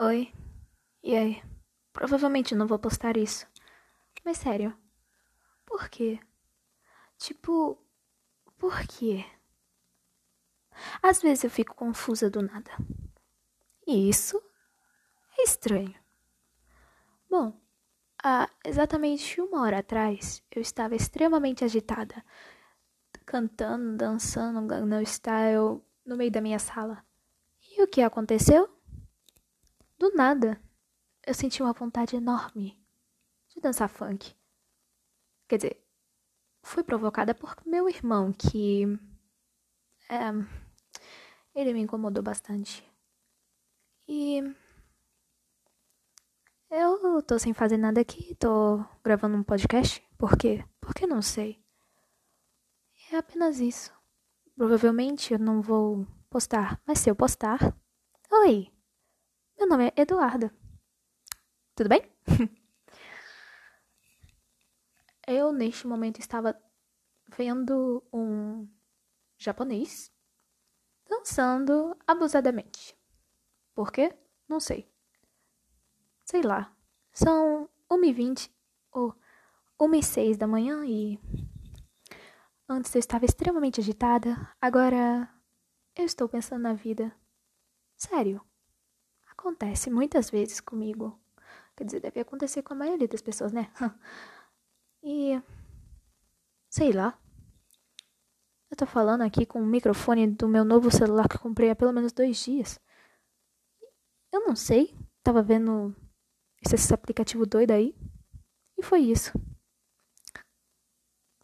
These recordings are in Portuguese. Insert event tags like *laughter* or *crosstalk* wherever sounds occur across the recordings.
Oi. E aí? Provavelmente não vou postar isso. Mas sério. Por quê? Tipo, por quê? Às vezes eu fico confusa do nada. E isso é estranho. Bom, há exatamente uma hora atrás eu estava extremamente agitada, cantando, dançando Gangnam Style no meio da minha sala. E o que aconteceu? Do nada, eu senti uma vontade enorme de dançar funk. Quer dizer, foi provocada por meu irmão, que. É, ele me incomodou bastante. E. Eu tô sem fazer nada aqui, tô gravando um podcast. Por quê? Porque não sei. É apenas isso. Provavelmente eu não vou postar, mas se eu postar. Oi! Nome é Eduarda. Tudo bem? *laughs* eu, neste momento, estava vendo um japonês dançando abusadamente. Por quê? Não sei. Sei lá. São 1h20 ou 1h06 da manhã e. Antes eu estava extremamente agitada, agora eu estou pensando na vida. Sério. Acontece muitas vezes comigo. Quer dizer, deve acontecer com a maioria das pessoas, né? *laughs* e. Sei lá. Eu tô falando aqui com o microfone do meu novo celular que eu comprei há pelo menos dois dias. Eu não sei. Tava vendo esse aplicativo doido aí. E foi isso.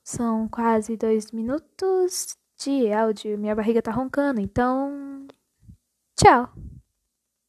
São quase dois minutos de áudio. Minha barriga tá roncando, então. Tchau!